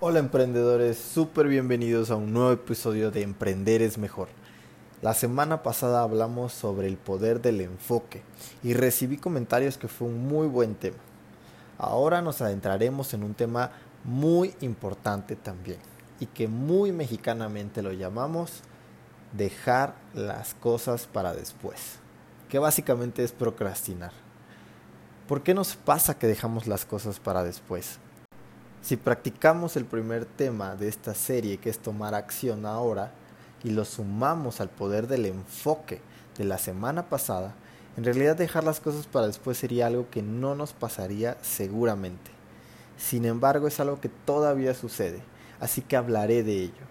Hola emprendedores, súper bienvenidos a un nuevo episodio de Emprender es mejor. La semana pasada hablamos sobre el poder del enfoque y recibí comentarios que fue un muy buen tema. Ahora nos adentraremos en un tema muy importante también y que muy mexicanamente lo llamamos dejar las cosas para después, que básicamente es procrastinar. ¿Por qué nos pasa que dejamos las cosas para después? Si practicamos el primer tema de esta serie, que es tomar acción ahora, y lo sumamos al poder del enfoque de la semana pasada, en realidad dejar las cosas para después sería algo que no nos pasaría seguramente. Sin embargo, es algo que todavía sucede, así que hablaré de ello.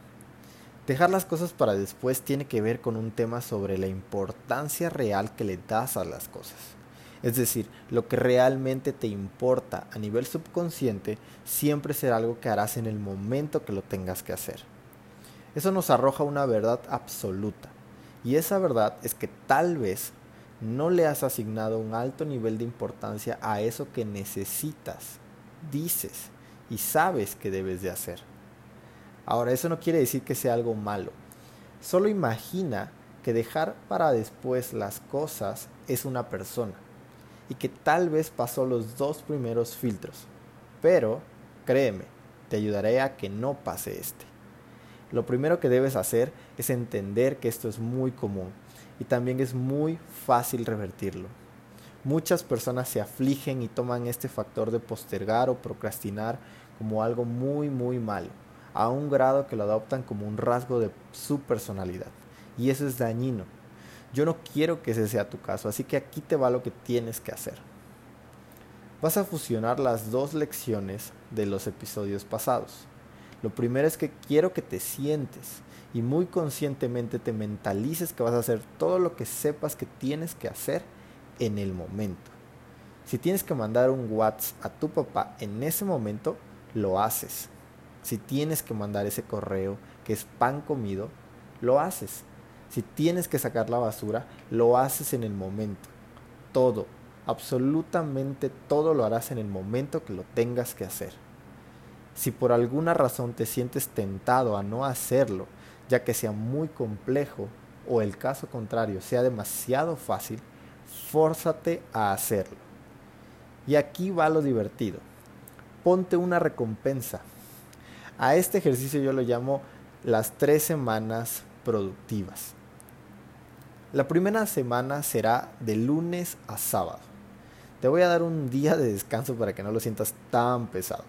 Dejar las cosas para después tiene que ver con un tema sobre la importancia real que le das a las cosas. Es decir, lo que realmente te importa a nivel subconsciente siempre será algo que harás en el momento que lo tengas que hacer. Eso nos arroja una verdad absoluta. Y esa verdad es que tal vez no le has asignado un alto nivel de importancia a eso que necesitas, dices y sabes que debes de hacer. Ahora, eso no quiere decir que sea algo malo. Solo imagina que dejar para después las cosas es una persona y que tal vez pasó los dos primeros filtros. Pero, créeme, te ayudaré a que no pase este. Lo primero que debes hacer es entender que esto es muy común y también es muy fácil revertirlo. Muchas personas se afligen y toman este factor de postergar o procrastinar como algo muy muy malo, a un grado que lo adoptan como un rasgo de su personalidad. Y eso es dañino, yo no quiero que ese sea tu caso, así que aquí te va lo que tienes que hacer. Vas a fusionar las dos lecciones de los episodios pasados. Lo primero es que quiero que te sientes y muy conscientemente te mentalices que vas a hacer todo lo que sepas que tienes que hacer en el momento. Si tienes que mandar un WhatsApp a tu papá en ese momento, lo haces. Si tienes que mandar ese correo que es pan comido, lo haces. Si tienes que sacar la basura, lo haces en el momento. Todo, absolutamente todo lo harás en el momento que lo tengas que hacer. Si por alguna razón te sientes tentado a no hacerlo, ya que sea muy complejo o el caso contrario sea demasiado fácil, fórzate a hacerlo. Y aquí va lo divertido. Ponte una recompensa. A este ejercicio yo lo llamo las tres semanas productivas. La primera semana será de lunes a sábado. Te voy a dar un día de descanso para que no lo sientas tan pesado.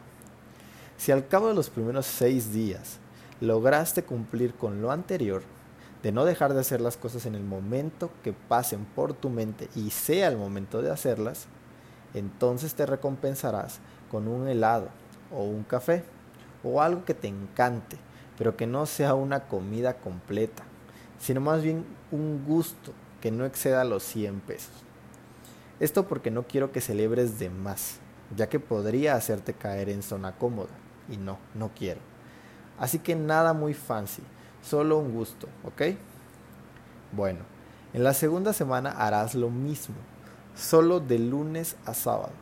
Si al cabo de los primeros seis días lograste cumplir con lo anterior, de no dejar de hacer las cosas en el momento que pasen por tu mente y sea el momento de hacerlas, entonces te recompensarás con un helado o un café o algo que te encante, pero que no sea una comida completa sino más bien un gusto que no exceda los 100 pesos. Esto porque no quiero que celebres de más, ya que podría hacerte caer en zona cómoda, y no, no quiero. Así que nada muy fancy, solo un gusto, ¿ok? Bueno, en la segunda semana harás lo mismo, solo de lunes a sábado.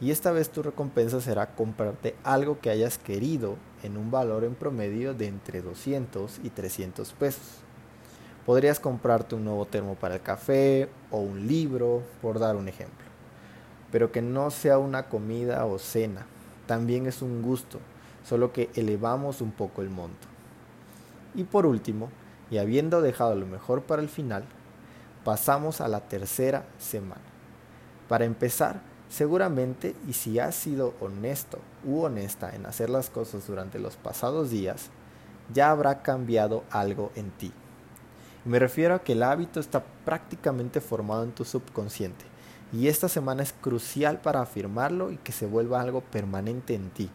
Y esta vez tu recompensa será comprarte algo que hayas querido en un valor en promedio de entre 200 y 300 pesos. Podrías comprarte un nuevo termo para el café o un libro, por dar un ejemplo. Pero que no sea una comida o cena. También es un gusto, solo que elevamos un poco el monto. Y por último, y habiendo dejado lo mejor para el final, pasamos a la tercera semana. Para empezar, seguramente, y si has sido honesto u honesta en hacer las cosas durante los pasados días, ya habrá cambiado algo en ti. Me refiero a que el hábito está prácticamente formado en tu subconsciente y esta semana es crucial para afirmarlo y que se vuelva algo permanente en ti.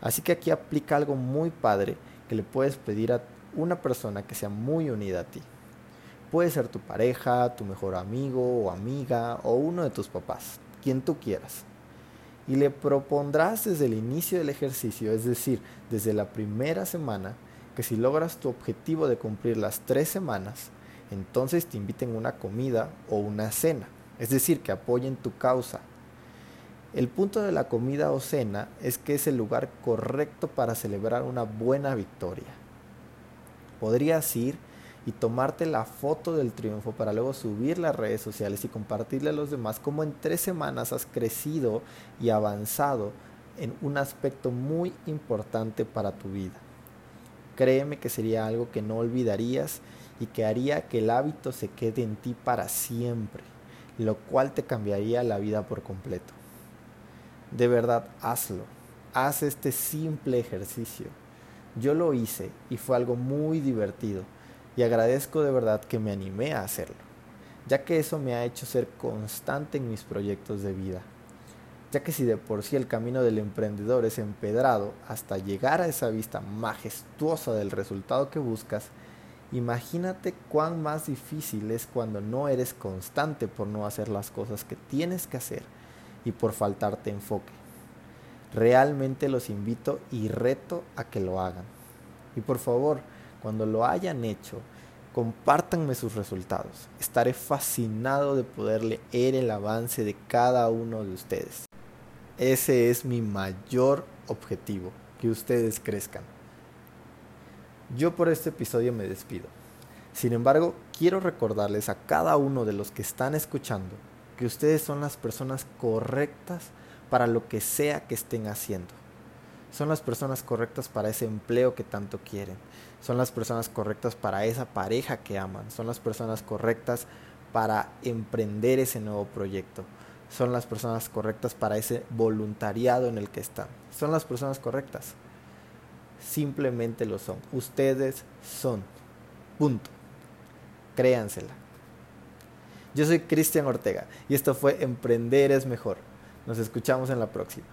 Así que aquí aplica algo muy padre que le puedes pedir a una persona que sea muy unida a ti. Puede ser tu pareja, tu mejor amigo o amiga o uno de tus papás, quien tú quieras. Y le propondrás desde el inicio del ejercicio, es decir, desde la primera semana, que si logras tu objetivo de cumplir las tres semanas, entonces te inviten a una comida o una cena, es decir, que apoyen tu causa. El punto de la comida o cena es que es el lugar correcto para celebrar una buena victoria. Podrías ir y tomarte la foto del triunfo para luego subir las redes sociales y compartirle a los demás cómo en tres semanas has crecido y avanzado en un aspecto muy importante para tu vida. Créeme que sería algo que no olvidarías y que haría que el hábito se quede en ti para siempre, lo cual te cambiaría la vida por completo. De verdad, hazlo. Haz este simple ejercicio. Yo lo hice y fue algo muy divertido y agradezco de verdad que me animé a hacerlo, ya que eso me ha hecho ser constante en mis proyectos de vida. Ya que si de por sí el camino del emprendedor es empedrado hasta llegar a esa vista majestuosa del resultado que buscas, imagínate cuán más difícil es cuando no eres constante por no hacer las cosas que tienes que hacer y por faltarte enfoque. Realmente los invito y reto a que lo hagan. Y por favor, cuando lo hayan hecho, compártanme sus resultados. Estaré fascinado de poder leer el avance de cada uno de ustedes. Ese es mi mayor objetivo, que ustedes crezcan. Yo por este episodio me despido. Sin embargo, quiero recordarles a cada uno de los que están escuchando que ustedes son las personas correctas para lo que sea que estén haciendo. Son las personas correctas para ese empleo que tanto quieren son las personas correctas para esa pareja que aman, son las personas correctas para emprender ese nuevo proyecto, son las personas correctas para ese voluntariado en el que están, son las personas correctas. Simplemente lo son. Ustedes son. Punto. Créansela. Yo soy Cristian Ortega y esto fue Emprender es mejor. Nos escuchamos en la próxima.